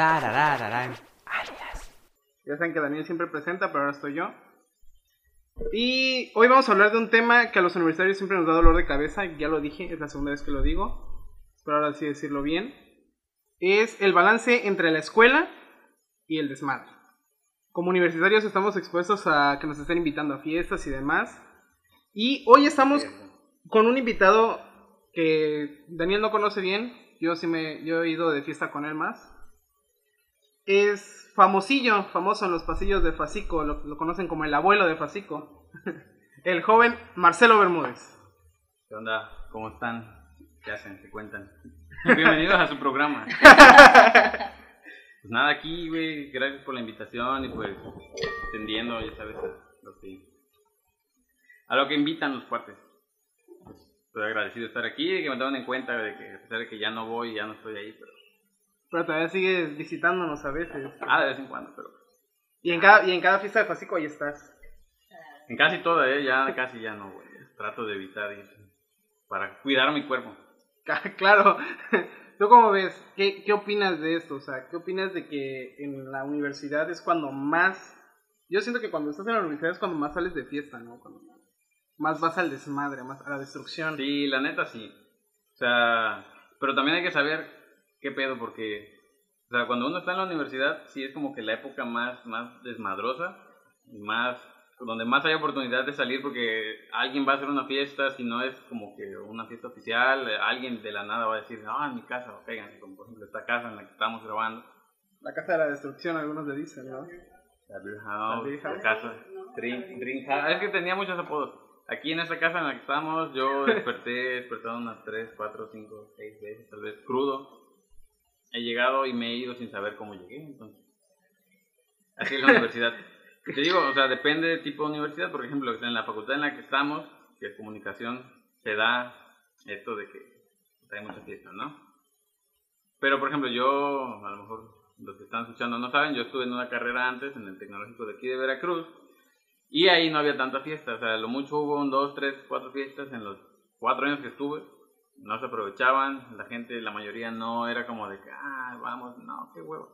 Tararararán. Ya saben que Daniel siempre presenta, pero ahora estoy yo. Y hoy vamos a hablar de un tema que a los universitarios siempre nos da dolor de cabeza. Ya lo dije, es la segunda vez que lo digo. Espero ahora sí decirlo bien. Es el balance entre la escuela y el desmadre. Como universitarios estamos expuestos a que nos estén invitando a fiestas y demás. Y hoy estamos con un invitado que Daniel no conoce bien. Yo sí me yo he ido de fiesta con él más. Es famosillo, famoso en los pasillos de Facico, lo, lo conocen como el abuelo de Facico. el joven Marcelo Bermúdez. ¿Qué onda? ¿Cómo están? ¿Qué hacen? ¿Qué cuentan? Bienvenidos a su programa. Pues nada, aquí, güey, gracias por la invitación y pues entendiendo, ya sabes, a lo que, a lo que invitan los cuates. Pues, estoy agradecido de estar aquí y que me tomen en cuenta de que a pesar de que ya no voy, ya no estoy ahí, pero... Pero todavía sigues visitándonos a veces. Ah, de vez en cuando, pero... Y en cada, y en cada fiesta de Facico ahí estás. En casi toda, ¿eh? Ya casi ya no, güey. Trato de evitar ir para cuidar mi cuerpo. Claro. ¿Tú cómo ves? ¿Qué, ¿Qué opinas de esto? O sea, ¿qué opinas de que en la universidad es cuando más... Yo siento que cuando estás en la universidad es cuando más sales de fiesta, ¿no? Cuando más vas al desmadre, más a la destrucción. Sí, la neta sí. O sea, pero también hay que saber qué pedo, porque, o sea, cuando uno está en la universidad, sí es como que la época más, más desmadrosa, más, donde más hay oportunidad de salir, porque alguien va a hacer una fiesta, si no es como que una fiesta oficial, eh, alguien de la nada va a decir, ah, en mi casa, oigan, como por ejemplo esta casa en la que estamos grabando. La casa de la destrucción, algunos le dicen, ¿no? La Beer House, La Beer House. la casa, House. Es que tenía muchos apodos. Aquí en esta casa en la que estamos, yo desperté, desperté unas 3, 4, 5, 6 veces, tal vez crudo. He llegado y me he ido sin saber cómo llegué, entonces. Así es la universidad. Te digo, o sea, depende del tipo de universidad. Por ejemplo, en la facultad en la que estamos, que es comunicación, se da esto de que hay mucha fiesta, ¿no? Pero, por ejemplo, yo, a lo mejor los que están escuchando no saben, yo estuve en una carrera antes en el tecnológico de aquí de Veracruz y ahí no había tanta fiesta. O sea, lo mucho hubo un, dos, tres, cuatro fiestas en los cuatro años que estuve. No se aprovechaban, la gente, la mayoría no era como de que, ah, vamos, no, qué huevo.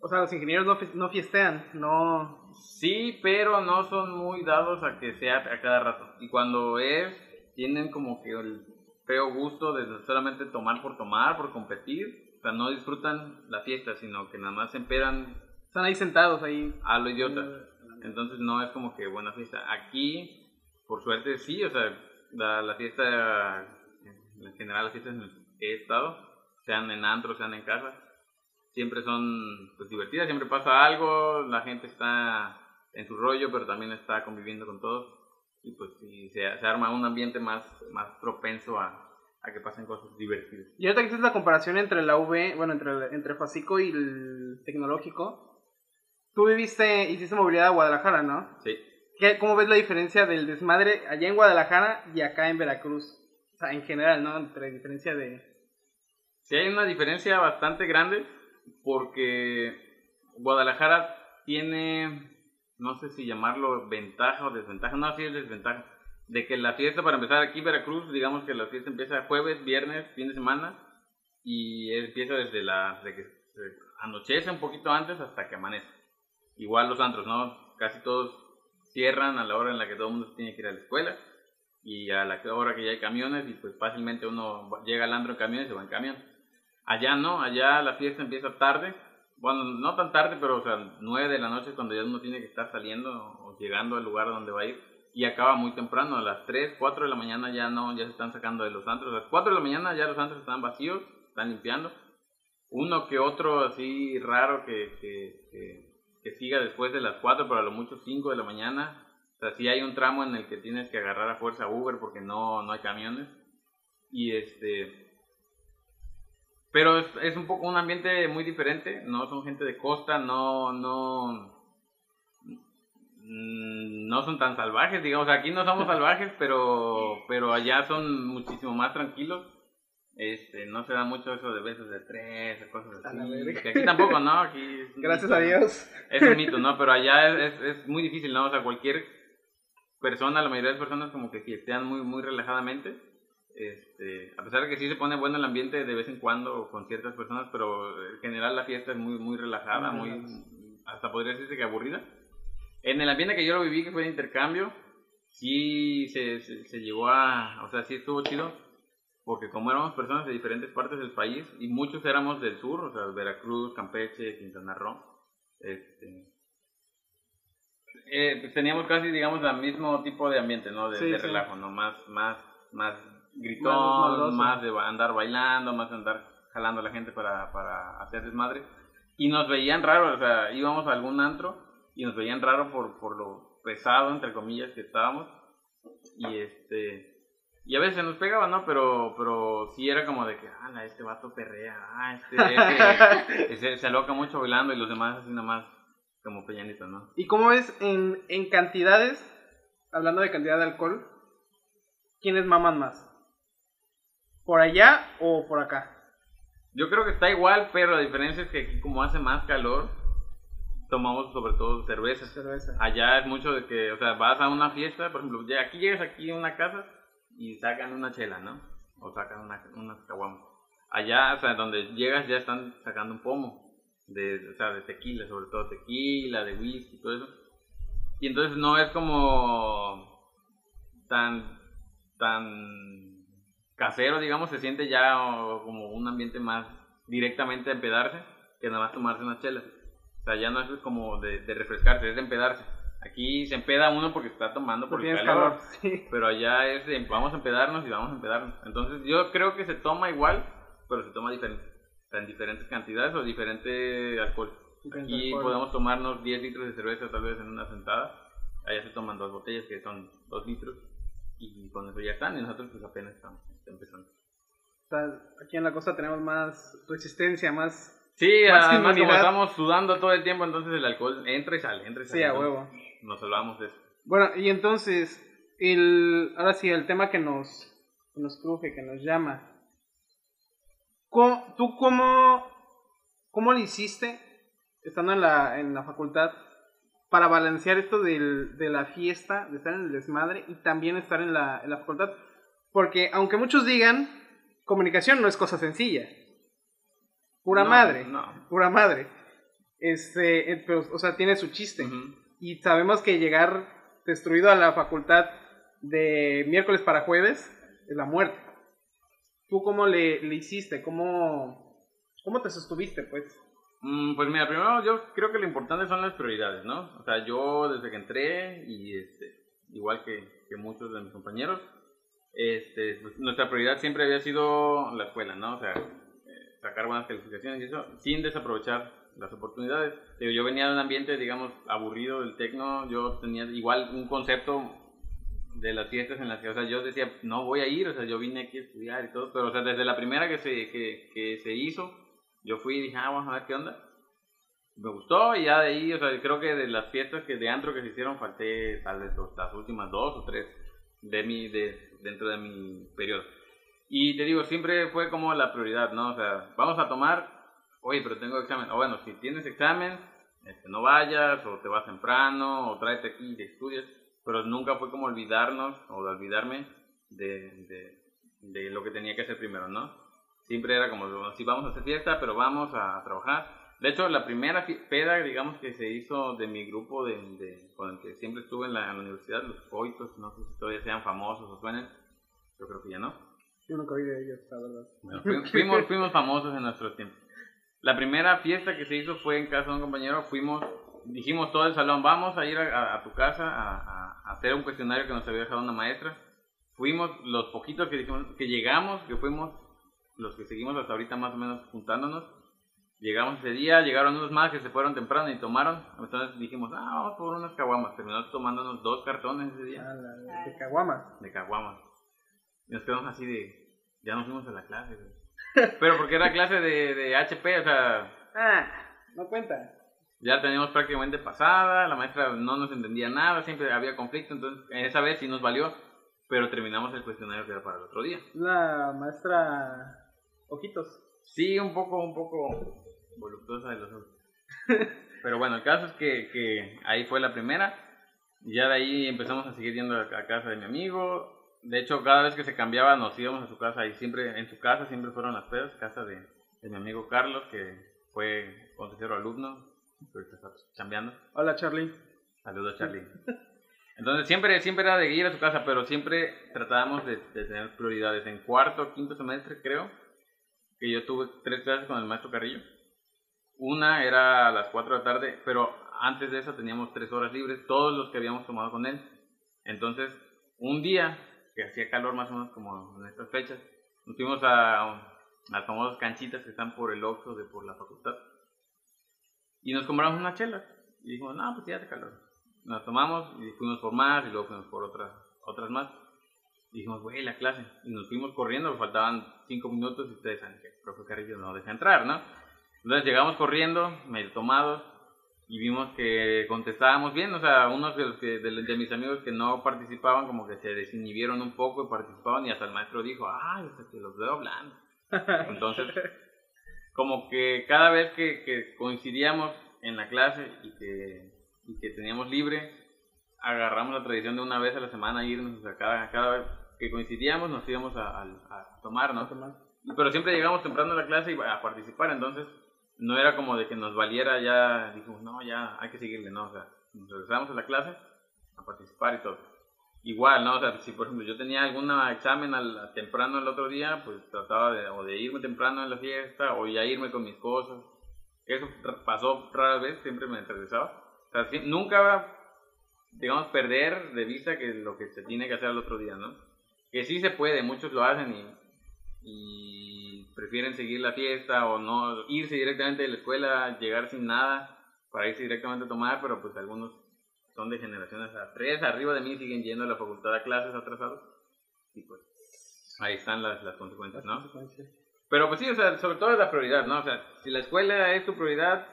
O sea, los ingenieros no, no fiestean, no... Sí, pero no son muy dados a que sea a cada rato. Y cuando es, tienen como que el feo gusto de solamente tomar por tomar, por competir. O sea, no disfrutan la fiesta, sino que nada más se emperan Están ahí sentados, ahí... a lo idiota. Entonces no es como que buena fiesta. Aquí, por suerte, sí, o sea, la, la fiesta, en general las fiestas en las que he estado, sean en antro, sean en casa, siempre son pues divertidas, siempre pasa algo, la gente está en su rollo, pero también está conviviendo con todos. Y pues sí, se, se arma un ambiente más, más propenso a, a que pasen cosas divertidas. Y ahorita que hiciste la comparación entre la UV, bueno, entre, entre Facico y el tecnológico, tú viviste, hiciste movilidad a Guadalajara, ¿no? Sí. ¿Qué, ¿Cómo ves la diferencia del desmadre allá en Guadalajara y acá en Veracruz? O sea, en general, ¿no? Entre diferencia de... Sí hay una diferencia bastante grande porque Guadalajara tiene, no sé si llamarlo ventaja o desventaja, no, sí es desventaja, de que la fiesta, para empezar aquí Veracruz, digamos que la fiesta empieza jueves, viernes, fin de semana y empieza desde la, de que anochece un poquito antes hasta que amanece. Igual los antros, ¿no? Casi todos cierran a la hora en la que todo el mundo tiene que ir a la escuela y a la hora que ya hay camiones y pues fácilmente uno llega al antro en camión y se va en camión. Allá no, allá la fiesta empieza tarde, bueno, no tan tarde, pero o sea, 9 de la noche cuando ya uno tiene que estar saliendo o llegando al lugar donde va a ir y acaba muy temprano, a las 3, 4 de la mañana ya no, ya se están sacando de los antros, a las 4 de la mañana ya los antros están vacíos, están limpiando. Uno que otro así raro que, que, que, que siga después de las 4, pero a lo mucho 5 de la mañana. O sea, sí hay un tramo en el que tienes que agarrar a fuerza Uber porque no, no hay camiones. Y este... Pero es, es un poco un ambiente muy diferente, no son gente de costa, no, no, mm, no son tan salvajes, digamos, aquí no somos salvajes, pero, pero allá son muchísimo más tranquilos. Este, no se da mucho eso de besos de tres, cosas así. Que aquí tampoco, ¿no? Aquí Gracias mito, a ¿no? Dios. Es un mito, ¿no? Pero allá es, es, es muy difícil, ¿no? O sea, cualquier persona, la mayoría de las personas como que fiestean muy, muy relajadamente. Este, a pesar de que sí se pone bueno el ambiente de vez en cuando con ciertas personas, pero en general la fiesta es muy, muy relajada, muy, hasta podría decirse que aburrida. En el ambiente que yo lo viví, que fue de intercambio, sí se, se, llegó a, o sea, sí estuvo chido, porque como éramos personas de diferentes partes del país, y muchos éramos del sur, o sea, Veracruz, Campeche, Quintana Roo, este, eh, pues teníamos casi, digamos, el mismo tipo de ambiente, ¿no? De, relajo, ¿no? Más, más, más gritón, más, de andar bailando, más de andar jalando a la gente para, para hacer desmadre. Y nos veían raro, o sea, íbamos a algún antro y nos veían raro por, por lo pesado, entre comillas, que estábamos. Y este... Y a veces nos pegaba, ¿no? Pero, pero sí era como de que, ah, este vato perrea, ah, este, este se aloca mucho bailando y los demás así nomás como Peñanito, ¿no? ¿Y cómo es en, en cantidades, hablando de cantidad de alcohol, quiénes maman más? ¿Por allá o por acá? Yo creo que está igual, pero la diferencia es que aquí como hace más calor, tomamos sobre todo cerveza. Cerveza. Allá es mucho de que, o sea, vas a una fiesta, por ejemplo, aquí llegas aquí a una casa y sacan una chela, ¿no? O sacan una, unas caguamas. Allá, o sea, donde llegas ya están sacando un pomo de, o sea, de tequila, sobre todo tequila, de whisky, todo eso. Y entonces no es como tan, tan casero, digamos, se siente ya como un ambiente más directamente a empedarse que nada más tomarse una chela. O sea, ya no es como de, de refrescarse, es de empedarse. Aquí se empeda uno porque está tomando por el calor, pero allá es de, vamos a empedarnos y vamos a empedarnos. Entonces yo creo que se toma igual, pero se toma diferente en diferentes cantidades o diferente alcohol. Aquí podemos tomarnos 10 litros de cerveza tal vez en una sentada. Allá se toman dos botellas que son 2 litros y con eso ya están y nosotros pues apenas estamos empezando. aquí en la costa tenemos más resistencia, más... Sí, además como estamos sudando todo el tiempo, entonces el alcohol entra y sale, entra y sale. Sí, a huevo. Nos salvamos de eso. Bueno, y entonces, el, ahora sí, el tema que nos, que nos cruje, que nos llama, ¿Tú cómo, cómo lo hiciste, estando en la, en la facultad, para balancear esto del, de la fiesta, de estar en el desmadre y también estar en la, en la facultad? Porque aunque muchos digan, comunicación no es cosa sencilla. Pura madre, no. pura madre. Este, eh, pero, o sea, tiene su chiste. Y sabemos que llegar destruido a la facultad de miércoles para jueves es la muerte. ¿Tú cómo le, le hiciste? ¿Cómo, ¿Cómo te sostuviste, pues? Mm, pues mira, primero yo creo que lo importante son las prioridades, ¿no? O sea, yo desde que entré, y este, igual que, que muchos de mis compañeros, este, pues, nuestra prioridad siempre había sido la escuela, ¿no? O sea, eh, sacar buenas calificaciones y eso, sin desaprovechar las oportunidades. Yo venía de un ambiente, digamos, aburrido del tecno, yo tenía igual un concepto de las fiestas en las que, o sea, yo decía, no voy a ir, o sea, yo vine aquí a estudiar y todo, pero, o sea, desde la primera que se, que, que se hizo, yo fui y dije, ah, vamos a ver qué onda. Me gustó y ya de ahí, o sea, creo que de las fiestas que de antro que se hicieron, falté tal vez las últimas dos o tres de mi, de, dentro de mi periodo. Y te digo, siempre fue como la prioridad, ¿no? O sea, vamos a tomar, oye, pero tengo examen. O bueno, si tienes examen, este, no vayas, o te vas temprano, o tráete aquí y estudias pero nunca fue como olvidarnos o de olvidarme de, de, lo que tenía que hacer primero, ¿no? Siempre era como, si vamos a hacer fiesta, pero vamos a trabajar. De hecho, la primera peda, digamos, que se hizo de mi grupo de, con el que siempre estuve en la, universidad, los coitos, no sé si todavía sean famosos o suenen, yo creo que ya no. Yo nunca vi de ellos, la verdad. Bueno, fuimos, fuimos famosos en nuestro tiempo. La primera fiesta que se hizo fue en casa de un compañero, fuimos, dijimos todo el salón, vamos a ir a, tu casa a hacer un cuestionario que nos había dejado una maestra. Fuimos los poquitos que, dijimos, que llegamos, que fuimos los que seguimos hasta ahorita más o menos juntándonos. Llegamos ese día, llegaron unos más que se fueron temprano y tomaron. Entonces dijimos, ah, vamos por unas caguamas. Terminamos tomándonos dos cartones ese día. Ah, ¿De caguamas? De caguamas. Y nos quedamos así de, ya nos fuimos a la clase. Pero porque era clase de, de HP, o sea... Ah, no cuenta ya teníamos prácticamente pasada, la maestra no nos entendía nada, siempre había conflicto, entonces esa vez sí nos valió, pero terminamos el cuestionario que era para el otro día. La maestra Ojitos. Sí, un poco, un poco voluptuosa de los ojos. pero bueno, el caso es que, que ahí fue la primera, ya de ahí empezamos a seguir yendo a casa de mi amigo, de hecho, cada vez que se cambiaba nos íbamos a su casa y siempre, en su casa siempre fueron las pedas, casa de, de mi amigo Carlos, que fue consejero alumno, ahorita está chambeando. Hola, Charlie. Saludos, Charlie. Entonces siempre, siempre era de ir a su casa, pero siempre tratábamos de, de tener prioridades. En cuarto, quinto semestre, creo, que yo tuve tres clases con el maestro Carrillo. Una era a las 4 de la tarde, pero antes de eso teníamos tres horas libres, todos los que habíamos tomado con él. Entonces, un día, que hacía calor más o menos como en estas fechas, nos fuimos a, a las famosas canchitas que están por el Oxxo de por la facultad. Y nos compramos una chela. Y dijimos, no, pues ya hace calor. Nos tomamos y fuimos por más y luego fuimos por otras, otras más. Y dijimos, güey, la clase. Y nos fuimos corriendo, faltaban cinco minutos y ustedes saben que el profe Carrillo no deja entrar, ¿no? Entonces llegamos corriendo, medio tomados, y vimos que contestábamos bien, o sea, unos de, los que, de mis amigos que no participaban como que se desinhibieron un poco y participaban y hasta el maestro dijo, ay, hasta que los veo hablando. Entonces, como que cada vez que, que coincidíamos en la clase y que, y que teníamos libre, agarramos la tradición de una vez a la semana irnos, o sea, cada, cada vez que coincidíamos nos íbamos a, a, a tomar, ¿no? Pero siempre llegamos temprano a la clase y a participar, entonces no era como de que nos valiera ya, dijimos, no, ya hay que seguirle, no, o sea, nos regresamos a la clase a participar y todo. Igual, ¿no? O sea, si por ejemplo yo tenía algún examen al, temprano el otro día, pues trataba de, o de irme temprano en la fiesta o ya irme con mis cosas. Eso pasó rara vez, siempre me regresaba. O sea, si, nunca, digamos, perder de vista que lo que se tiene que hacer el otro día, ¿no? Que sí se puede, muchos lo hacen y, y prefieren seguir la fiesta o no irse directamente de la escuela, llegar sin nada para irse directamente a tomar, pero pues algunos son de generaciones a tres, arriba de mí siguen yendo a la facultad a clases atrasados y pues ahí están las, las consecuencias, ¿no? Pero pues sí, o sea, sobre todo es la prioridad, ¿no? O sea, si la escuela es tu prioridad,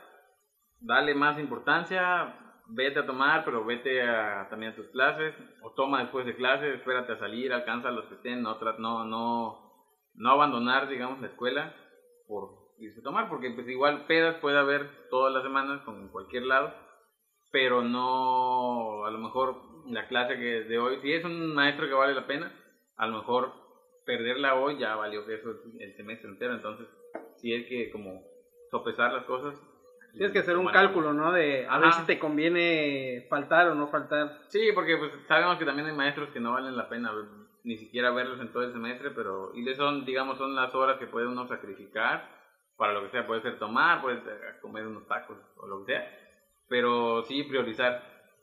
dale más importancia, vete a tomar, pero vete a, también a tus clases, o toma después de clases, espérate a salir, alcanza a los que estén, no, no, no, no abandonar, digamos, la escuela por irse a tomar, porque pues igual pedas puede haber todas las semanas, como en cualquier lado, pero no, a lo mejor la clase que de hoy, si es un maestro que vale la pena, a lo mejor perderla hoy ya valió que eso el semestre entero, entonces sí hay que como sopesar las cosas. Tienes que hacer un cálculo, ¿no? De a Ajá. ver si te conviene faltar o no faltar. Sí, porque pues sabemos que también hay maestros que no valen la pena ni siquiera verlos en todo el semestre, pero y son, digamos, son las horas que puede uno sacrificar para lo que sea, puede ser tomar, puede ser comer unos tacos o lo que sea pero sí priorizar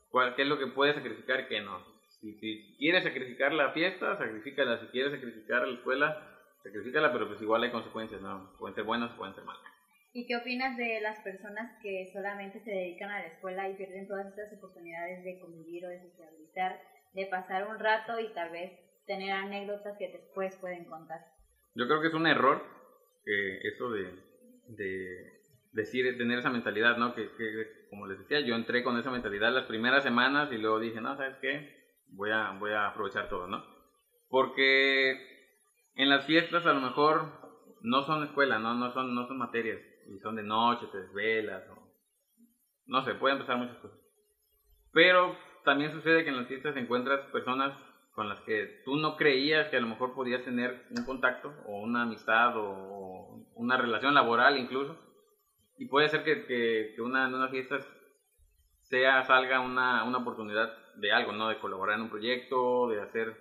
cuál, qué es lo que puedes sacrificar qué no. Si, si, quieres sacrificar la fiesta, sacrifícala. Si quieres sacrificar la escuela, sacrifícala, pero pues igual hay consecuencias, ¿no? Pueden ser buenas, pueden ser malas. ¿Y qué opinas de las personas que solamente se dedican a la escuela y pierden todas estas oportunidades de convivir o de socializar, de pasar un rato y tal vez tener anécdotas que después pueden contar? Yo creo que es un error que eso de, de decir, tener esa mentalidad, ¿no? Que, como les decía, yo entré con esa mentalidad las primeras semanas y luego dije, no, ¿sabes qué? Voy a, voy a aprovechar todo, ¿no? Porque en las fiestas a lo mejor no son escuela, ¿no? No son, no son materias, y son de noche, te desvelas. No sé, pueden pasar muchas cosas. Pero también sucede que en las fiestas encuentras personas con las que tú no creías que a lo mejor podías tener un contacto o una amistad o una relación laboral incluso y puede ser que, que, que una, en una fiesta sea, salga una, una oportunidad de algo, ¿no? De colaborar en un proyecto, de hacer,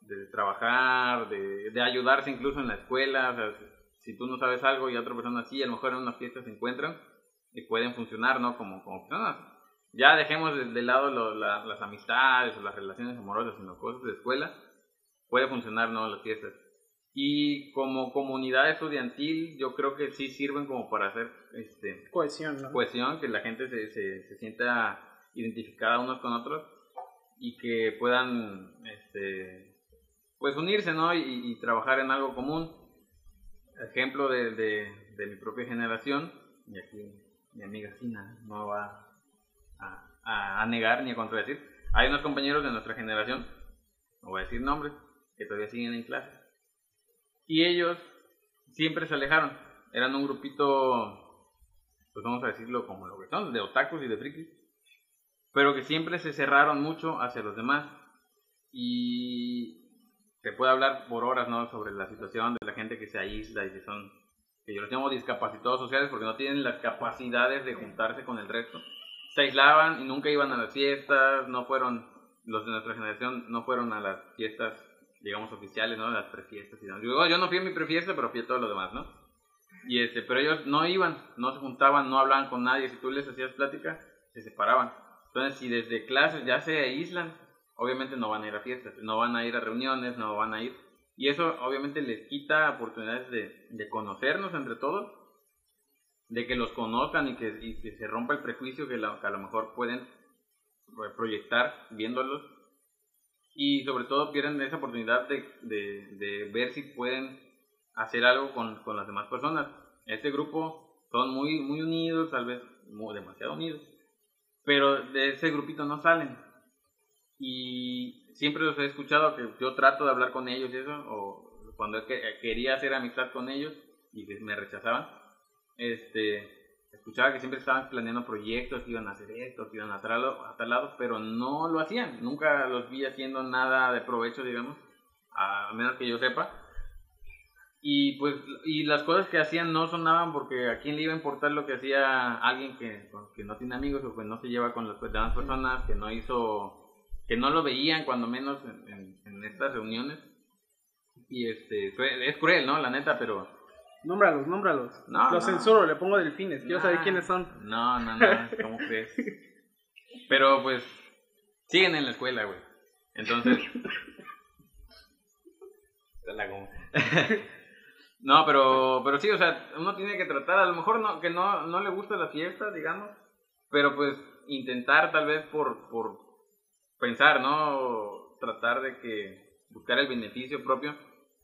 de trabajar, de, de ayudarse incluso en la escuela, o sea, si tú no sabes algo y otra persona sí, a lo mejor en una fiesta se encuentran y pueden funcionar, ¿no? Como, como personas. Ya dejemos de, lado lo, la, las amistades o las relaciones amorosas, sino cosas de escuela, puede funcionar, ¿no? Las fiestas. Y como comunidad estudiantil, yo creo que sí sirven como para hacer este, cohesión, ¿no? cohesión, que la gente se, se, se sienta identificada unos con otros y que puedan este, pues unirse ¿no? y, y trabajar en algo común. Ejemplo de, de, de, mi propia generación, y aquí mi amiga Sina no va a, a, a negar ni a contradecir, hay unos compañeros de nuestra generación, no voy a decir nombres, que todavía siguen en clase y ellos siempre se alejaron. Eran un grupito, pues vamos a decirlo como lo que son, de otakus y de frikis. Pero que siempre se cerraron mucho hacia los demás. Y se puede hablar por horas, ¿no? Sobre la situación de la gente que se aísla y que son, que yo los llamo discapacitados sociales porque no tienen las capacidades de juntarse con el resto. Se aislaban y nunca iban a las fiestas, no fueron, los de nuestra generación no fueron a las fiestas, digamos, oficiales, ¿no? Las prefiestas y demás. Yo, yo no fui a mi prefiesta, pero fui a todo lo demás, ¿no? Y este, pero ellos no iban, no se juntaban, no hablaban con nadie. Si tú les hacías plática, se separaban. Entonces, si desde clases ya se aíslan, obviamente no van a ir a fiestas, no van a ir a reuniones, no van a ir. Y eso obviamente les quita oportunidades de, de conocernos entre todos, de que los conozcan y que, y que se rompa el prejuicio que, a lo mejor pueden eh, proyectar viéndolos. Y sobre todo pierden esa oportunidad de, de, de ver si pueden hacer algo con, con las demás personas. Este grupo son muy, muy unidos, tal vez muy, demasiado unidos, pero de ese grupito no salen. Y siempre los he escuchado que yo trato de hablar con ellos y eso, o cuando que- quería hacer amistad con ellos y me rechazaban, este, escuchaba que siempre estaban planeando proyectos, que iban a hacer esto, que iban a tal lado, a tal lado, pero no lo hacían. Nunca los vi haciendo nada de provecho, digamos, a menos que yo sepa. Y pues, y las cosas que hacían no sonaban porque a quién le iba a importar lo que hacía alguien que, que no tiene amigos o que no se lleva con las demás personas, que no hizo, que no lo veían cuando menos en, en- en estas reuniones. Y este, fue- es cruel, ¿no? La neta, pero... Nómbralos, nómbralos. No, Los no. censuro, le pongo delfines. Quiero saber quiénes son. No, no, no, ¿cómo crees? Pero pues, siguen en la escuela, güey. Entonces... No, pero, pero sí, o sea, uno tiene que tratar, a lo mejor no, que no, no le gusta la fiesta, digamos, pero pues intentar tal vez por, por pensar, ¿no? Tratar de que buscar el beneficio propio.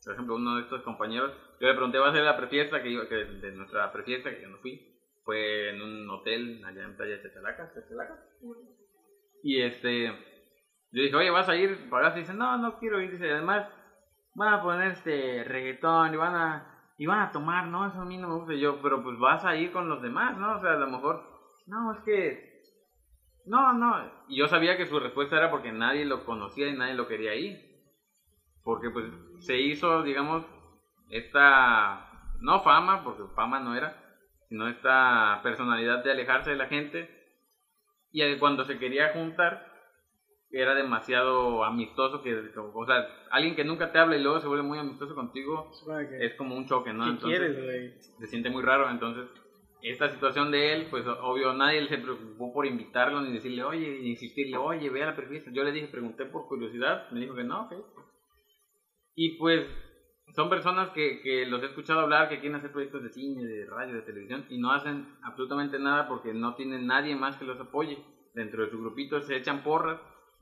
Por ejemplo, uno de estos compañeros, yo le pregunté, ¿va a ser la prefiesta que iba, que de nuestra prefiesta, que yo no fui? Fue en un hotel allá en Playa Chachalaca, Chachalaca. Y este, yo dije, oye, ¿vas a ir? Pagaste y dice, no, no quiero ir. Dice, además, van a poner este reggaetón y van a, y van a tomar, ¿no? Eso a mí no me gusta. Yo, pero pues vas a ir con los demás, ¿no? O sea, a lo mejor, no, es que, no, no. Y yo sabía que su respuesta era porque nadie lo conocía y nadie lo quería ir. Porque pues se hizo, digamos, esta, no fama, porque fama no era, sino esta personalidad de alejarse de la gente. Y cuando se quería juntar, era demasiado amistoso, que, o sea, alguien que nunca te habla y luego se vuelve muy amistoso contigo, es como un choque, ¿no? ¿Qué Entonces, quieres, se siente muy raro, entonces esta situación de él, pues obvio nadie se preocupó por invitarlo ni decirle, oye, ni insistirle, oye, ve a la perfil. Yo le dije, pregunté por curiosidad, me dijo que no, ok. Y pues son personas que, que los he escuchado hablar, que quieren hacer proyectos de cine, de radio, de televisión, y no hacen absolutamente nada porque no tienen nadie más que los apoye. Dentro de su grupito se echan porras,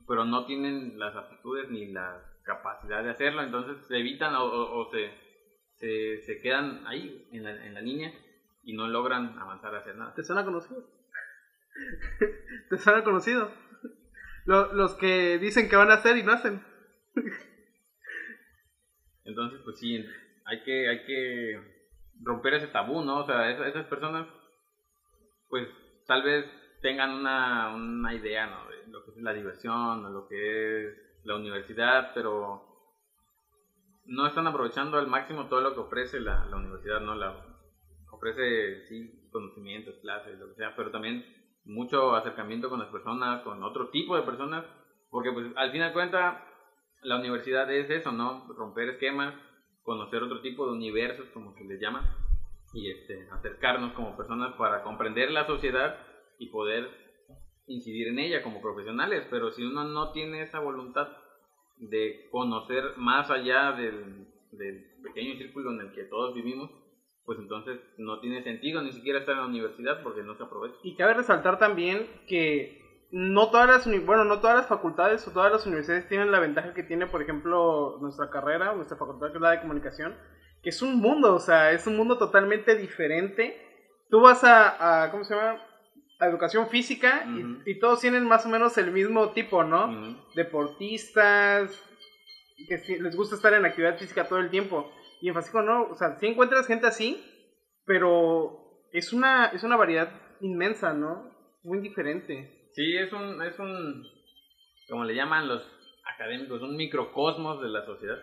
pero no tienen las aptitudes ni la capacidad de hacerlo, entonces se evitan o, se, se, quedan ahí, en la, en la línea, y no logran avanzar a hacer nada. ¿Te suena conocido? ¿Te suena conocido? Lo- los que dicen que van a hacer y no hacen. Entonces, pues sí, hay que, hay que romper ese tabú, ¿no? O sea, esas, personas, pues tal vez tengan una, una idea, ¿no? De lo que es la diversión, o lo que es la universidad, pero no están aprovechando al máximo todo lo que ofrece la, la universidad, ¿no? La, ofrece, sí, conocimientos, clases, lo que sea, pero también mucho acercamiento con las personas, con otro tipo de personas, porque pues al fin de cuentas la universidad es eso, ¿no? Romper esquemas, conocer otro tipo de universos, como se les llama, y este, acercarnos como personas para comprender la sociedad y poder incidir en ella como profesionales. Pero si uno no tiene esa voluntad de conocer más allá del, del pequeño círculo en el que todos vivimos, pues entonces no tiene sentido ni siquiera estar en la universidad porque no se aprovecha. Y cabe resaltar también que no todas las bueno, no todas las facultades o todas las universidades tienen la ventaja que tiene, por ejemplo, nuestra carrera, nuestra facultad que es la de comunicación, que es un mundo, o sea, es un mundo totalmente diferente. Tú vas a, a ¿cómo se llama? A educación física y- todos tienen más o menos el mismo tipo, ¿no? Deportistas, que les gusta estar en actividad física todo el tiempo. Y en Fascico no, o sea, sí encuentras gente así, pero es una, es una variedad inmensa, ¿no? Muy diferente. Sí, es un, es un, como le llaman los académicos, un microcosmos de la sociedad.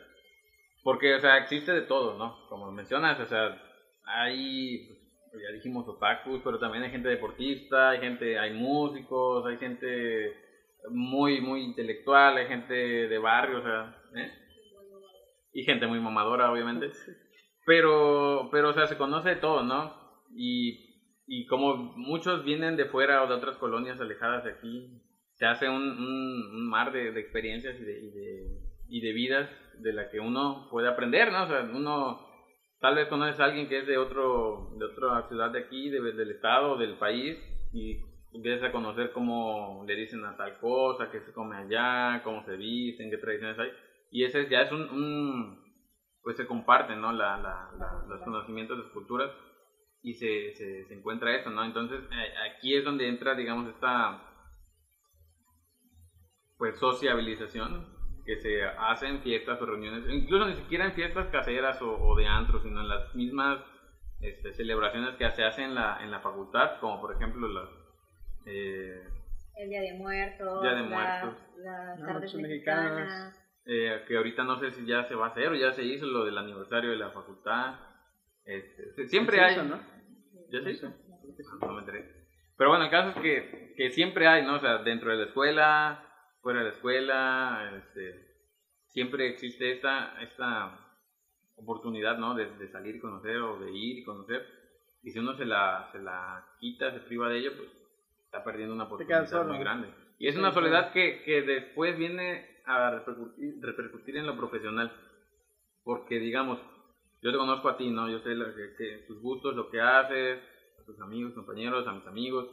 Porque, o sea, existe de todo, ¿no? Como mencionas, o sea, hay, pues, ya dijimos otakus, pero también hay gente deportista, hay gente, hay músicos, hay gente muy, muy intelectual, hay gente de barrio, o sea, ¿eh? Y gente muy mamadora, obviamente. Pero, pero, o sea, se conoce de todo, ¿no? Y, y como muchos vienen de fuera o de otras colonias alejadas de aquí, se hace un, un, mar de, experiencias y de, y de, y de vidas de la que uno puede aprender, ¿no? O sea, uno tal vez conoces a alguien que es de otro de otra ciudad de aquí, de, del estado, del país, y empiezas a conocer cómo le dicen a tal cosa, qué se come allá, cómo se visten, qué tradiciones hay. Y ese ya es un, un pues se comparten, ¿no? La, la, los conocimientos, las culturas, y se, se, se encuentra eso, ¿no? Entonces, aquí es donde entra, digamos, esta, pues, sociabilización, que se hacen fiestas o reuniones, incluso ni siquiera en fiestas caseras o, de antro, sino en las mismas este, celebraciones que se hacen en la, en la facultad, como por ejemplo las... Eh, el Día de Muertos, Día de Muertos. las tardes mexicanas. Eh, que ahorita no sé si ya se va a hacer o ya se hizo lo del aniversario de la facultad. Este, siempre hay... ¿no? ¿Ya se hizo? No, me enteré. Pero bueno, el caso es que, que siempre hay, ¿no? O sea, dentro de la escuela, fuera de la escuela, este, siempre existe esta, esta oportunidad, ¿no? De, salir y conocer o de ir y conocer. Y si uno se la, se la quita, se priva de ello, pues está perdiendo una oportunidad muy grande. Y es una soledad que, que después viene a repercutir, repercutir, en lo profesional. Porque, digamos, yo te conozco a ti, ¿no? Yo sé que, tus gustos, lo que haces, a tus amigos, compañeros, a mis amigos.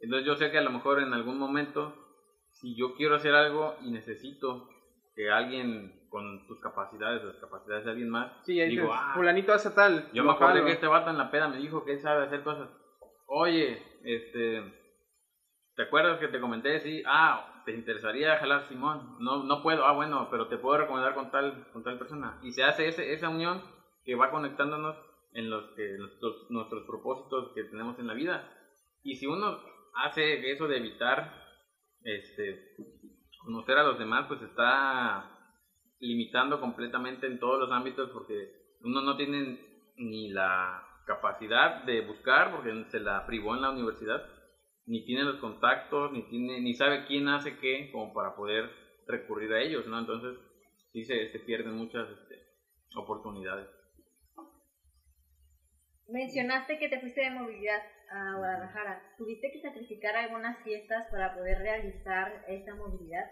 Entonces yo sé que a lo mejor en algún momento si yo quiero hacer algo y necesito que alguien con tus capacidades, las capacidades de alguien más, sí, digo, ah, fulanito hace tal. Yo me acuerdo que este vato en la peda me dijo que él sabe hacer cosas. Oye, este, ¿te acuerdas que te comenté? Sí, ah, te interesaría jalar Simón. No, no puedo, ah, bueno, pero te puedo recomendar con tal, con tal persona. Y se hace ese, esa unión que va conectándonos en los que nuestros, propósitos que tenemos en la vida. Y si uno hace eso de evitar este, conocer a los demás pues está limitando completamente en todos los ámbitos porque uno no tiene ni la capacidad de buscar porque se la privó en la universidad, ni tiene los contactos, ni tiene, ni sabe quién hace qué como para poder recurrir a ellos, ¿no? Entonces sí se, se pierden muchas este, oportunidades. Mencionaste que te fuiste de movilidad a Guadalajara. ¿Tuviste que sacrificar algunas fiestas para poder realizar esta movilidad?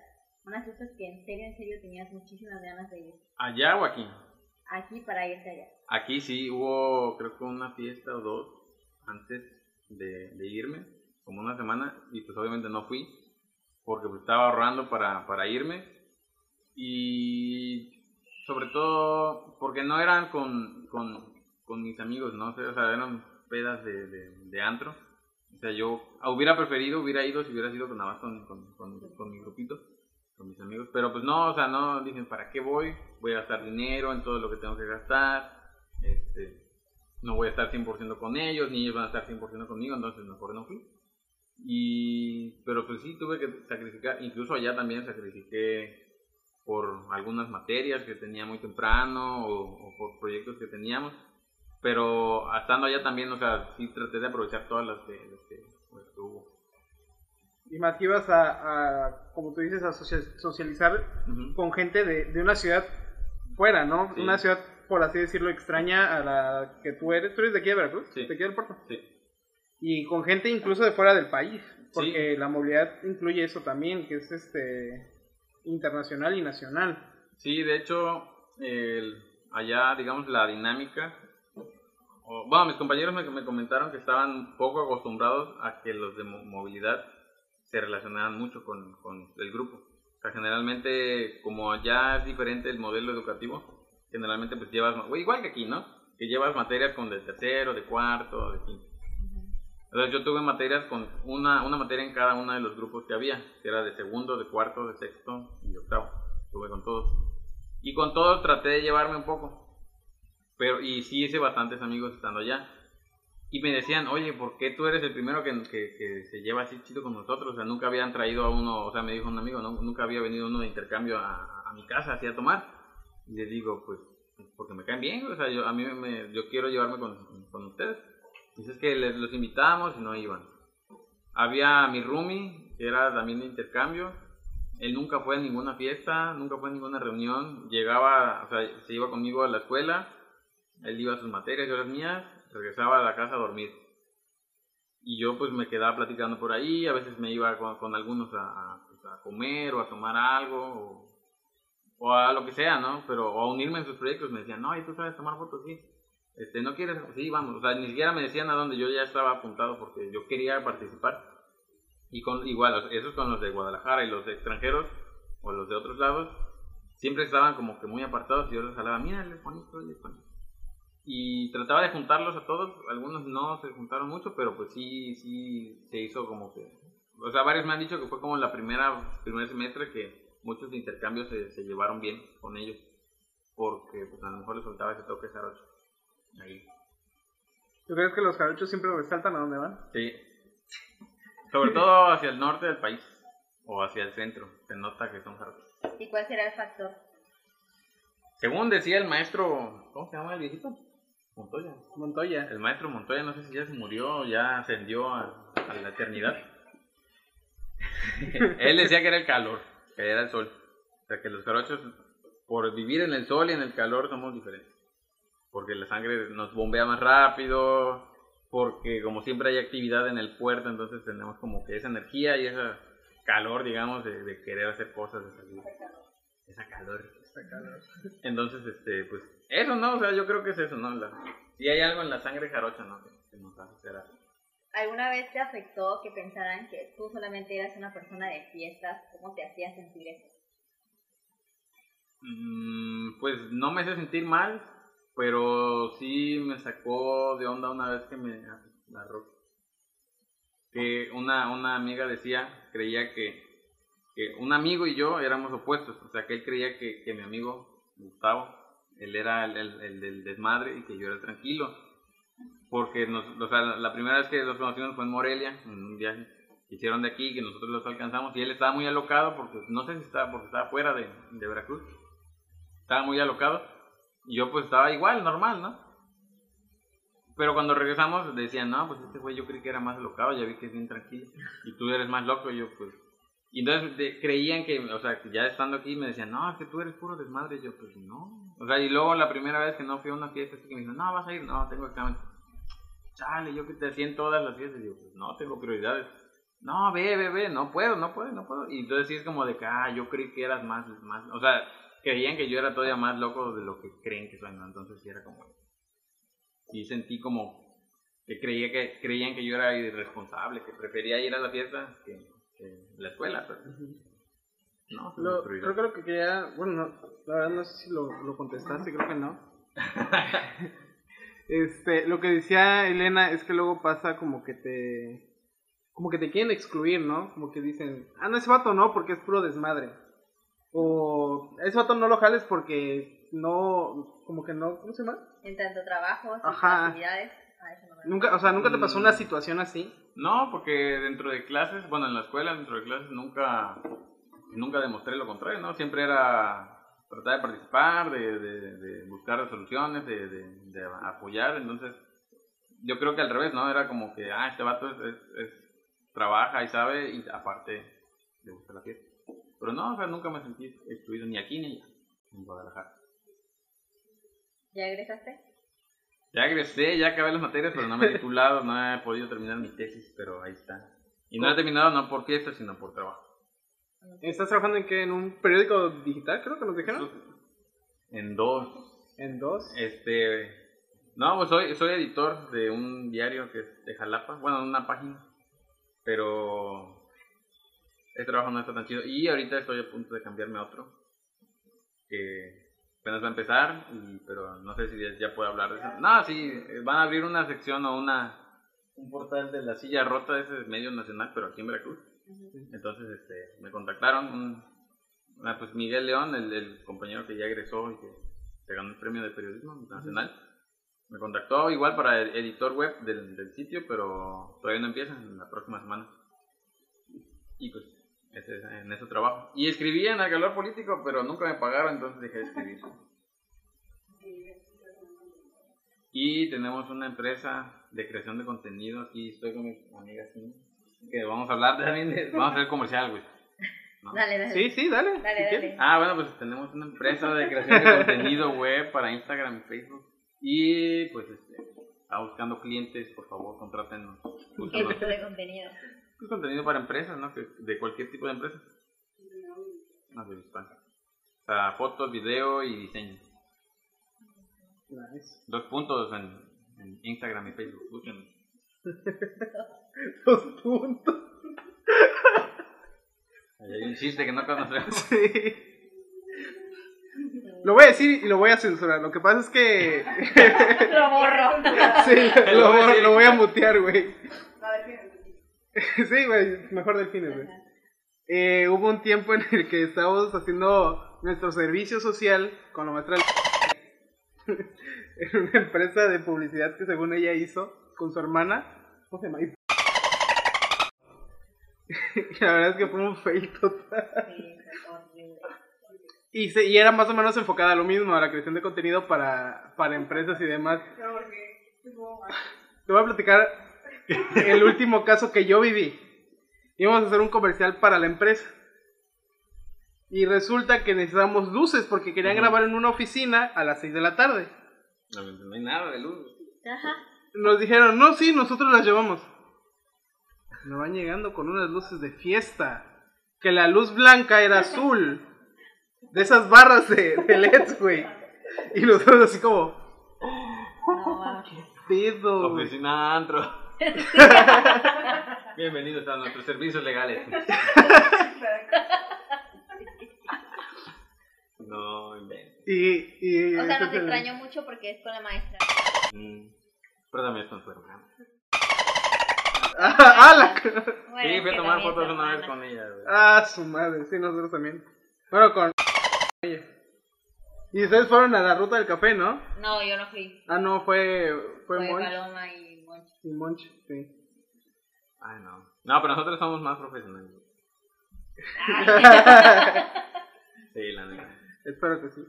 Unas fiestas que en serio, en serio tenías muchísimas ganas de ir. ¿Allá o aquí? Aquí para irte allá. Aquí sí hubo, creo que una fiesta o dos antes de, de irme, como una semana, y pues obviamente no fui, porque pues estaba ahorrando para, para irme. Y sobre todo porque no eran con, con con mis amigos, ¿no? O sea, eran pedas de, de, antro. O sea, yo hubiera preferido, hubiera ido si hubiera sido con, nada más con, con, con, mi grupito, con mis amigos. Pero pues no, o sea, no, dicen, ¿para qué voy? Voy a gastar dinero en todo lo que tengo que gastar. Este, no voy a estar 100% con ellos, ni ellos van a estar 100% conmigo, entonces mejor no fui. Y, pero pues sí, tuve que sacrificar, incluso allá también sacrifiqué por algunas materias que tenía muy temprano o por proyectos que teníamos pero estando allá también, o sea, sí traté de aprovechar todas las que, pues, hubo. Y más que ibas a, como tú dices, a socializar con gente de, de, una ciudad fuera, ¿no? Una ciudad, por así decirlo, extraña a la que tú eres. ¿Tú eres de aquí de Veracruz? Sí. ¿De aquí del puerto? Sí. Y con gente incluso de fuera del país, porque la movilidad incluye eso también, que es este internacional y nacional. Sí, de hecho, allá, digamos, la dinámica bueno, mis compañeros me, comentaron que estaban poco acostumbrados a que los de movilidad se relacionaran mucho con, con el grupo. O sea, generalmente, como ya es diferente el modelo educativo, generalmente pues llevas, igual que aquí, ¿no? Que llevas materias con de tercero, de cuarto, de quinto. Entonces yo tuve materias con una, una materia en cada uno de los grupos que había, que era de segundo, de cuarto, de sexto y de octavo. Tuve con todos. Y con todos traté de llevarme un poco. Pero, y sí hice bastantes amigos estando allá. Y me decían, oye, ¿por qué tú eres el primero que, que, se lleva así chido con nosotros? O sea, nunca habían traído a uno, o sea, me dijo un amigo, nunca había venido uno de intercambio a, a mi casa así a tomar. Y le digo, pues, porque me caen bien, o sea, yo, a mí me, yo quiero llevarme con, con ustedes. Dices que les, los invitamos y no iban. Había mi roomie, que era también de intercambio. Él nunca fue a ninguna fiesta, nunca fue a ninguna reunión. Llegaba, o sea, se iba conmigo a la escuela. Él iba a sus materias, yo a las mías. Regresaba a la casa a dormir. Y yo pues me quedaba platicando por ahí. A veces me iba con, algunos pues, a, comer o a tomar algo. O, a lo que sea, ¿no? Pero o a unirme en sus proyectos. Me decían, no, ¿y tú sabes tomar fotos? Sí. Este, ¿no quieres? Sí, vamos. O sea, ni siquiera me decían a dónde yo ya estaba apuntado porque yo quería participar. Y con, igual, esos con los de Guadalajara y los de extranjeros o los de otros lados, siempre estaban como que muy apartados y yo les hablaba, mira, les bonito, les bonito. Y trataba de juntarlos a todos, algunos no se juntaron mucho, pero pues sí, sí se hizo como que... O sea, varios me han dicho que fue como la primera, primer semestre que muchos de intercambios se, se llevaron bien con ellos, porque pues a lo mejor les faltaba ese toque jarocho. Ahí. ¿Tú crees que los jarochos siempre resaltan a dónde van? Sí. Sobre todo hacia el norte del país o hacia el centro. Se nota que son jarochos. ¿Y cuál será el factor? Según decía el maestro, ¿cómo se llama el viejito? Montoya. Montoya. El maestro Montoya, no sé si ya se murió o ya ascendió a, la eternidad. Él decía que era el calor, que era el sol. O sea, que los jarochos, por vivir en el sol y en el calor, somos diferentes. Porque la sangre nos bombea más rápido, porque como siempre hay actividad en el puerto, entonces tenemos como que esa energía y ese calor, digamos, de, de querer hacer cosas, de salir. Esa calor. Esa calor. Entonces, este, pues, eso, ¿no? O sea, yo creo que es eso, ¿no? La, si hay algo en la sangre jarocha, ¿no? Que, que nos hace algo. ¿Alguna vez te afectó que pensaran que tú solamente eras una persona de fiestas? ¿Cómo te hacía sentir eso? Mm, pues no me hace sentir mal, pero sí me sacó de onda una vez que me agarró. Que una, una amiga decía, creía que, que un amigo y yo éramos opuestos, o sea que él creía que, que mi amigo Gustavo, él era el, el, el del desmadre y que yo era tranquilo porque nos, o sea, la primera vez que los conocimos fue en Morelia, en un viaje que hicieron de aquí, que nosotros los alcanzamos, y él estaba muy alocado, porque no sé si estaba, porque estaba fuera de, de Veracruz, estaba muy alocado, y yo pues estaba igual, normal, ¿no? Pero cuando regresamos decían, no, pues este güey yo creí que era más alocado, ya vi que es bien tranquilo, y tú eres más loco, y yo pues... Y entonces creían que, o sea, ya estando aquí me decían, no, es que tú eres puro desmadre, y yo pues no. O sea, y luego la primera vez que no fui a una fiesta, así que me dijeron, no, vas a ir, no, tengo examen chale, yo que te hacía en todas las fiestas, digo, pues no, tengo prioridades. No, ve, ve, ve, no puedo, no puedo, no puedo. Y entonces sí es como de que, ah, yo creí que eras más, más, o sea, creían que yo era todavía más loco de lo que creen que soy, ¿no? Entonces sí era como, sí sentí como que creía que, creían que yo era irresponsable, que prefería ir a la fiesta que, la escuela, pero... No, lo, creo que lo que quería, bueno, no, la verdad no sé si lo, lo contestaste, creo que no. Este, lo que decía Elena es que luego pasa como que te como que te quieren excluir, ¿no? Como que dicen, "Ah, no ese vato no, porque es puro desmadre." O ese vato no lo jales porque no como que no, ¿cómo se llama? En tanto trabajo, Ajá. actividades. Nunca, o sea, nunca te pasó una situación así. No, porque dentro de clases, bueno, en la escuela, dentro de clases nunca, nunca demostré lo contrario, ¿no? Siempre era tratar de participar, de, de, de buscar soluciones, de, de, de, apoyar, entonces yo creo que al revés, ¿no? Era como que, ah, este vato es, es, es trabaja y sabe y aparte le gusta la fiesta. Pero no, o sea, nunca me sentí excluido ni aquí ni allá, en Guadalajara. ¿Ya egresaste? Ya egresé, ya acabé las materias, pero no me he titulado, no he podido terminar mi tesis, pero ahí está. Y no he terminado no por fiesta, sino por trabajo. ¿Estás trabajando en qué? ¿En un periódico digital, creo que nos dijeron? En dos. ¿En dos? Este. No, pues soy, soy editor de un diario que es de Jalapa, bueno, una página. Pero. El trabajo no está tan chido. Y ahorita estoy a punto de cambiarme a otro. Que apenas va a empezar, y, pero no sé si ya, ya puedo hablar de eso. No, sí, van a abrir una sección o una un portal de la silla rota, ese es medio nacional, pero aquí en Veracruz. Entonces este, me contactaron, un, ah, pues Miguel León, el, el, compañero que ya egresó y que se ganó el premio de periodismo internacional, me contactó igual para el editor web del, del, sitio, pero todavía no empieza, en la próxima semana. Y pues ese, en eso trabajo. Y escribí en el calor político, pero nunca me pagaron, entonces dejé de escribir. Y tenemos una empresa de creación de contenido. Aquí estoy con mi amiga Cindy, que vamos a hablar también de, vamos a hacer comercial, güey. ¿no? Dale, dale. Sí, sí, dale. Dale, si dale. quieres. Ah, bueno, pues tenemos una empresa de creación de contenido web para Instagram y Facebook. Y pues este, está buscando clientes, por favor, contrátenos. ¿Qué Búscanos. tipo de contenido? Es contenido para empresas, ¿no? Que- de cualquier tipo de empresa. No sé. O sea, fotos, video y diseño. Nice. Dos puntos en, en Instagram y Facebook. Dos puntos. Hay un chiste que no conocemos. Sí. Lo voy a decir y lo voy a censurar. Lo que pasa es que. Lo borro. sí, Lo lo, voy a lo voy a mutear, güey. sí, güey, mejor delfines, güey. Eh, hubo un tiempo en el que estábamos haciendo nuestro servicio social con la maestra en una empresa de publicidad que según ella hizo con su hermana. ¿Cómo se llama? Y la verdad es que fue un fail total. Y, se- y era más o menos enfocada a lo mismo, a la creación de contenido para, para empresas y demás. Te voy a platicar el último caso que yo viví. Íbamos a hacer un comercial para la empresa. Y resulta que necesitábamos luces porque querían grabar en una oficina a las 6 de la tarde. No, no hay nada de luz. Ajá. Nos dijeron, no, sí, nosotros las llevamos. Me van llegando con unas luces de fiesta. Que la luz blanca era azul. De esas barras de, de LEDs, güey. Y nosotros así como, No, mames. pedo. Oficina Antro. Bienvenidos a nuestros servicios legales. No inventes. Y, y O sea, nos extrañó mucho porque es con la maestra. Mm, Pero también es con su hermana. Ah, la- Bueno, Sí, fui a tomar fotos su una vez con ella, güey. ah, su madre, sí, nosotros también. Bueno, con ella. Y ustedes fueron a la ruta del café, ¿no? No, yo no fui. Ah, no, fue, fue, Fue. Paloma y Y Monch, sí. Ay, no. No, pero nosotros somos más profesionales. Sí, la neta. Espero que sí.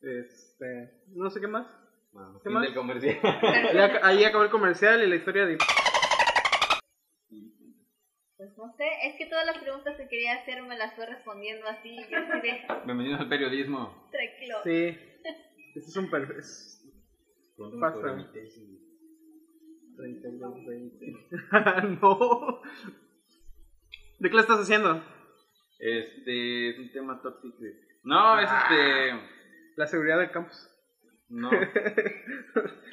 Este, no sé qué más. Bueno, ¿Qué más? del comercial. Ahí acabó el comercial y la historia de... Pues no sé, es que todas las preguntas que quería hacer me las fue respondiendo así. y Yo así de Bienvenidos al periodismo. tranquilo. Sí. Este es un perfecto. Cuéntame Pasa. sobre mi tesis. 32, 20. no. ¿De qué le estás haciendo? Este es un tema tóxico. No, es este. La seguridad del campus. No.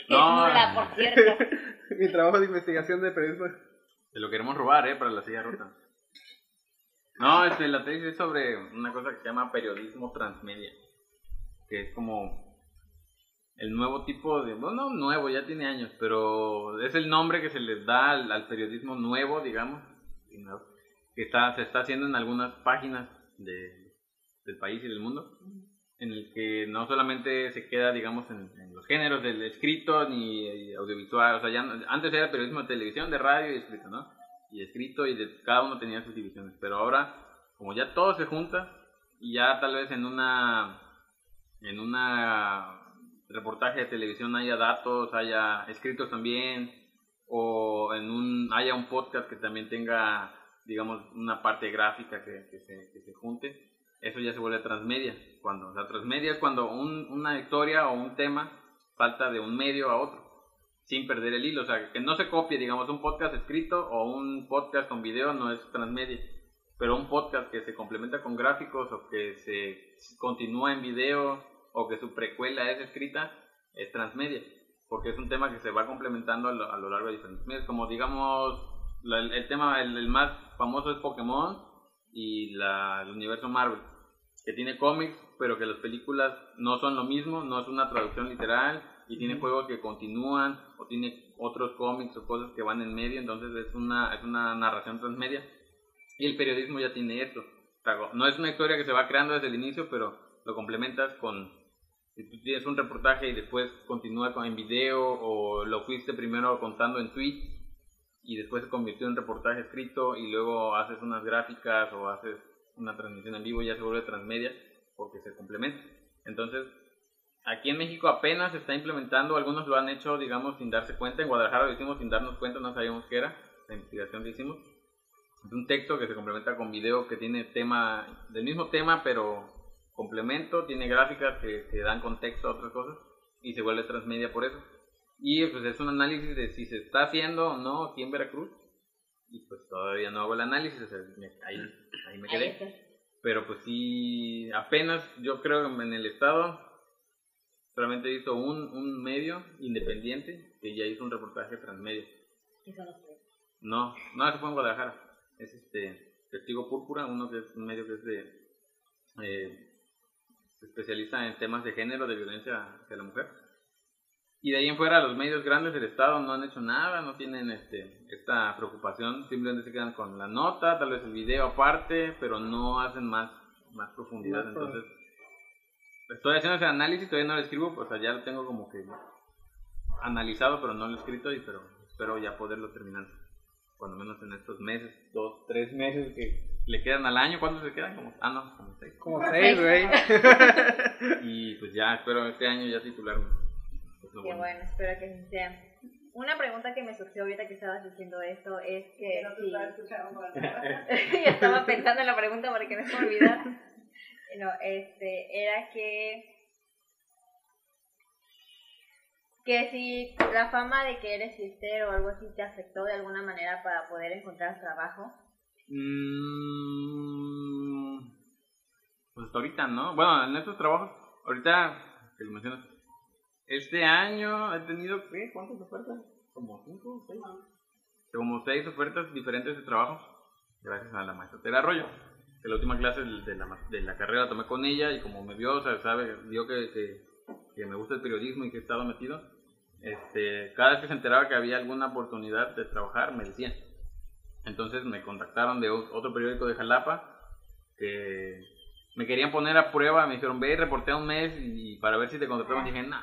Es No. nula, por cierto. Mi trabajo de investigación de periodismo. Se lo queremos robar, ¿eh? Para la silla rota. No, este, la tesis es sobre una cosa que se llama periodismo transmedia. Que es como el nuevo tipo de. Bueno, no nuevo, ya tiene años, pero es el nombre que se les da al, al periodismo nuevo, digamos. Que está, se está haciendo en algunas páginas de, del país y del mundo. En el que no solamente se queda, digamos, en, en los géneros del escrito ni audiovisual. O sea, ya no- antes era periodismo de televisión, de radio y escrito, ¿no? Y escrito y de, cada uno tenía sus divisiones. Pero ahora, como ya todo se junta y ya tal vez en una en una reportaje de televisión haya datos, haya escritos también, o en un haya un podcast que también tenga, digamos, una parte gráfica que, que se, que se junte, eso ya se vuelve transmedia. Cuando, o sea, transmedia es cuando un- una historia o un tema salta de un medio a otro, sin perder el hilo, o sea, que no se copie, digamos, un podcast escrito o un podcast con video no es transmedia pero un podcast que se complementa con gráficos o que se continúa en video o que su precuela es escrita es transmedia, porque es un tema que se va complementando a lo, a lo largo de diferentes medios, como digamos la- el, tema el, el más famoso es Pokémon y la, el universo Marvel, que tiene cómics, pero que las películas no son lo mismo, no es una traducción literal y tiene juegos que continúan o tiene otros cómics o cosas que van en medio, entonces es una es una narración transmedia. Y el periodismo ya tiene esto. O sea, No es una historia que se va creando desde el inicio, pero lo complementas con... Si tú tienes un reportaje y después continúa con, en video o lo fuiste primero contando en tweet y después se convirtió en reportaje escrito y luego haces unas gráficas o haces una transmisión en vivo ya se vuelve transmedia porque se complementa. Entonces, aquí en México apenas se está implementando, algunos lo han hecho, digamos, sin darse cuenta, en Guadalajara lo hicimos sin darnos cuenta, no sabíamos qué era, la investigación que hicimos. Es un texto que se complementa con video que tiene tema, del mismo tema, pero complemento, tiene gráficas que, que dan contexto a otras cosas y se vuelve transmedia por eso. Y pues es un análisis de si se está haciendo o no aquí en Veracruz. Y pues todavía no hago el análisis, o sea, me- ahí, ahí me quedé. Pero pues sí, apenas yo creo en el estado solamente he visto un, un medio independiente que ya hizo un reportaje transmedia. Y son los tres. No, no, ese fue en Guadalajara. Es este Testigo Púrpura, uno que es un medio que es de... eh, se especializa en temas de género, de violencia hacia la mujer. Y de ahí en fuera los medios grandes del Estado no han hecho nada, no tienen este, esta preocupación, simplemente se quedan con la nota, tal vez el video aparte, pero no hacen más, más profundidad. Pro- Entonces, estoy haciendo ese análisis, todavía no lo escribo, o sea, ya lo tengo como que analizado, pero no lo he escrito, y pero espero ya poderlo terminar. Cuando menos en estos meses, dos, tres meses que le quedan al año, ¿cuántos se quedan? Como, ah, no, como seis. Como seis, güey. Y pues ya espero este año ya titularme. Qué bueno, espero que así sea. Una pregunta que me surgió ahorita que estabas diciendo esto es que no acá. Yo estaba pensando en la pregunta para que no se me olvidara. No, este, era que que si la fama de que eres fiestero o algo así te afectó de alguna manera para poder encontrar trabajo. Mm, pues hasta ahorita, ¿no? Bueno, en estos trabajos, ahorita que lo mencionas, este año he tenido. ¿Cuántas ofertas? Como cinco, seis. Como seis ofertas diferentes de trabajo, gracias a la maestra Tera Arroyo. Que la última clase de la, de la carrera tomé con ella y como me vio, o sea, sabe, vio que me gusta el periodismo y que he estado metido, este, cada vez que se enteraba que había alguna oportunidad de trabajar, me decía. Entonces me contactaron de otro periódico de Jalapa que me querían poner a prueba, me dijeron, ve y reportea un mes y para ver si te contratamos. Dije, nah.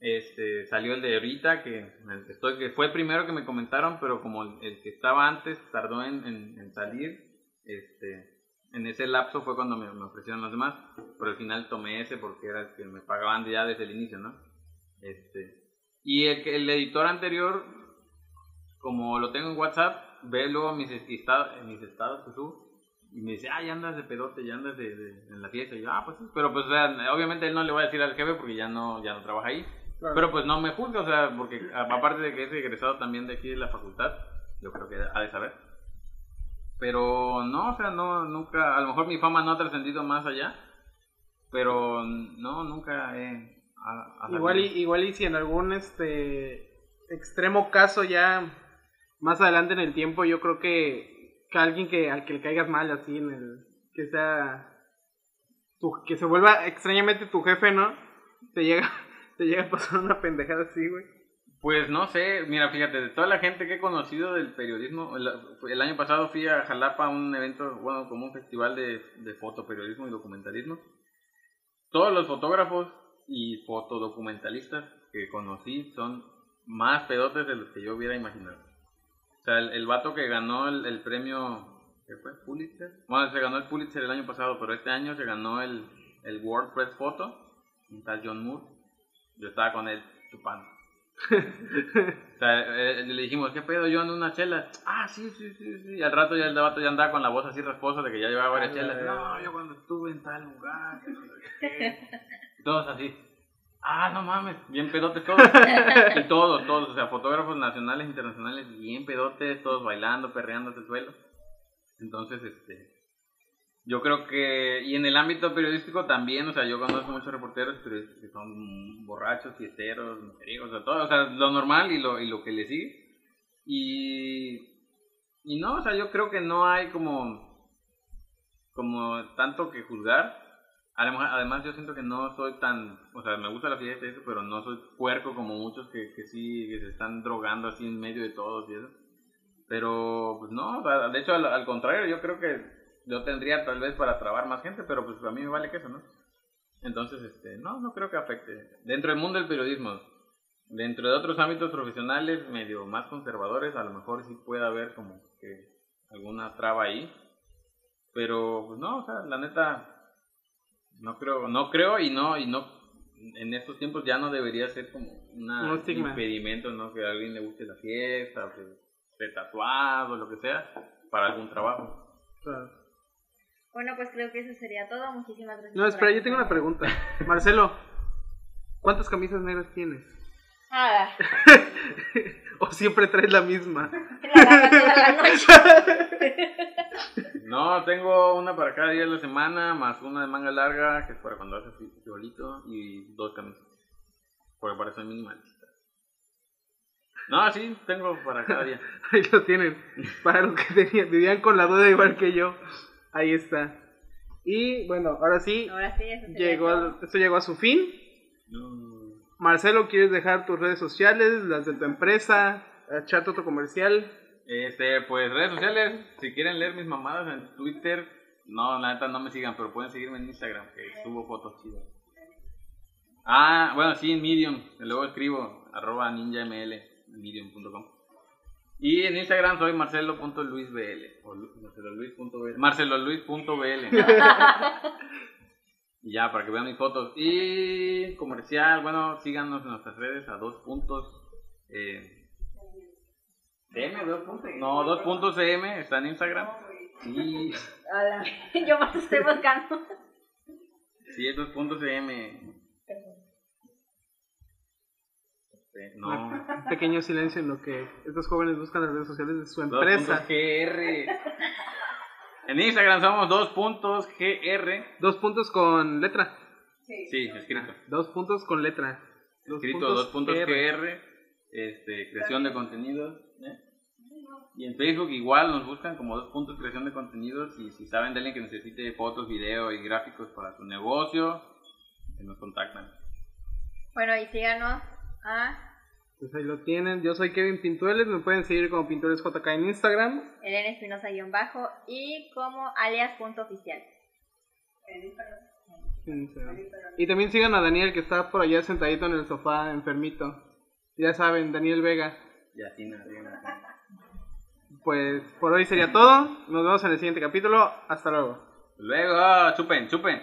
Este, salió el de ahorita, que, estoy, que fue el primero que me comentaron, pero como el, el que estaba antes tardó en, en- en salir, este, en ese lapso fue cuando me, me ofrecieron los demás, pero al final tomé ese porque era el que me pagaban ya desde el inicio, ¿no? Este, y el, que- el editor anterior, como lo tengo en WhatsApp, ve luego mis estados, mis estados que subo, y me dice, ah, ya andas de pedote, ya andas de, de- en la fiesta. Y yo, ah, pues sí. Pero pues, o sea, obviamente él no le va a decir al jefe porque ya no, ya no trabaja ahí. Claro. Pero pues no me juzga, o sea, porque a- aparte de que es egresado también de aquí de la facultad, yo creo que ha de saber. Pero no, o sea, no, nunca, a lo mejor mi fama no ha trascendido más allá, pero no, nunca he... ha Igual y, igual y si en algún este extremo caso ya más adelante en el tiempo yo creo que, que alguien que al que le caigas mal así en el que sea tu- que se vuelva extrañamente tu jefe, ¿no? Te llega te llega a pasar una pendejada así, güey. Pues no sé, mira, fíjate, de toda la gente que he conocido del periodismo, el, año pasado fui a Jalapa a un evento, bueno, como un festival de, de fotoperiodismo y documentalismo. Todos los fotógrafos y fotodocumentalistas que conocí son más pedotes de los que yo hubiera imaginado. O sea, el, el vato que ganó el, el premio, ¿qué fue? Pulitzer. Bueno, se ganó el Pulitzer el año pasado, pero este año se ganó el, el World Press Photo, un tal John Moore. Yo estaba con él chupando. O sea, eh, le dijimos, ¿qué pedo? Yo ando una chela. Ah, sí, sí, sí, sí. Y al rato ya el vato ya andaba con la voz así rasposa de que ya llevaba varias Ah, chelas. la No, yo cuando estuve en tal lugar. que no sé qué". Y Todos así. Ah, no mames, bien pedotes todos. y todos, todos, o sea, fotógrafos nacionales, internacionales, bien pedotes, todos bailando, perreando el suelo. Entonces, este, yo creo que, y en el ámbito periodístico también, o sea, yo conozco muchos reporteros que son borrachos, fiesteros, mujeriegos, o sea, todo, o sea, lo normal y lo, y lo que le sigue. Y, y no, o sea, yo creo que no hay como, como tanto que juzgar. Además, además yo siento que no soy tan, o sea, me gusta la fiesta y eso, pero no soy puerco como muchos que, que sí, que se están drogando así en medio de todos y eso. Pero, pues no, o sea, de hecho, al, al contrario, yo creo que yo tendría tal vez para trabar más gente, pero pues a mí me vale que eso, ¿no? Entonces, este, no, no creo que afecte. Dentro del mundo del periodismo, dentro de otros ámbitos profesionales medio más conservadores, a lo mejor sí puede haber como que alguna traba ahí. Pero, pues no, o sea, la neta, no creo, no creo y no, y no, en estos tiempos ya no debería ser como una Un estigma. impedimento, ¿no? Que a alguien le guste la fiesta, o que esté tatuado, lo que sea, para algún trabajo. Claro. Bueno, pues creo que eso sería todo. Muchísimas gracias. No, espera, yo tengo una pregunta. Marcelo, ¿cuántas camisas negras tienes? Nada. ¿O siempre traes la misma? La lava toda la noche. No, tengo una para cada día de la semana, más una de manga larga, que es para cuando haces así bolito, y dos camisas. Porque para eso es minimalista. No, sí, tengo para cada día. Ahí lo tienen. Para los que tenían- vivían con la duda igual que yo. Ahí está. Y bueno, ahora sí, Ahora sí, eso llegó, todo. esto llegó a su fin. No. Marcelo, ¿quieres dejar tus redes sociales, las de tu empresa, echar tu comercial? Este, pues redes sociales, si quieren leer mis mamadas en Twitter, no, la neta no me sigan, pero pueden seguirme en Instagram, que subo fotos chidas. Ah, bueno, sí, en Medium, luego escribo, arroba ninjaml, en medium.com. Y en Instagram soy marcelo.luisbl, o lu- marceloluis.bl, marceloluis.bl. y ya, para que vean mis fotos. Y comercial, bueno, síganos en nuestras redes a dos puntos. Eh, CM, dos puntos. No, dos puntos CM, está en Instagram. Sí, Hola. Yo más estoy buscando. sí, es dos puntos CM. Este, No. Un pequeño silencio en lo que estos jóvenes buscan las redes sociales de su Dos empresa. puntos GR. En Instagram somos dos puntos GR. Dos puntos con letra. Sí, escrito. Dos puntos con letra. Dos Escrito dos puntos GR. Este, creación de contenidos. ¿eh? Y en Facebook igual nos buscan como dos puntos creación de contenidos. Y si saben de alguien que necesite fotos, video y gráficos para su negocio, que nos contactan. Bueno, y síganos a Pues ahí lo tienen. Yo soy Kevin Pintueles. Me pueden seguir como Pintores JK en Instagram. Elena Espinosa-bajo y como alias.oficial. Y también sigan a Daniel que está por allá sentadito en el sofá, enfermito. Ya saben, Daniel Vega. Y así nada. Pues por hoy sería todo. Nos vemos en el siguiente capítulo. Hasta luego. Luego, chupen, chupen.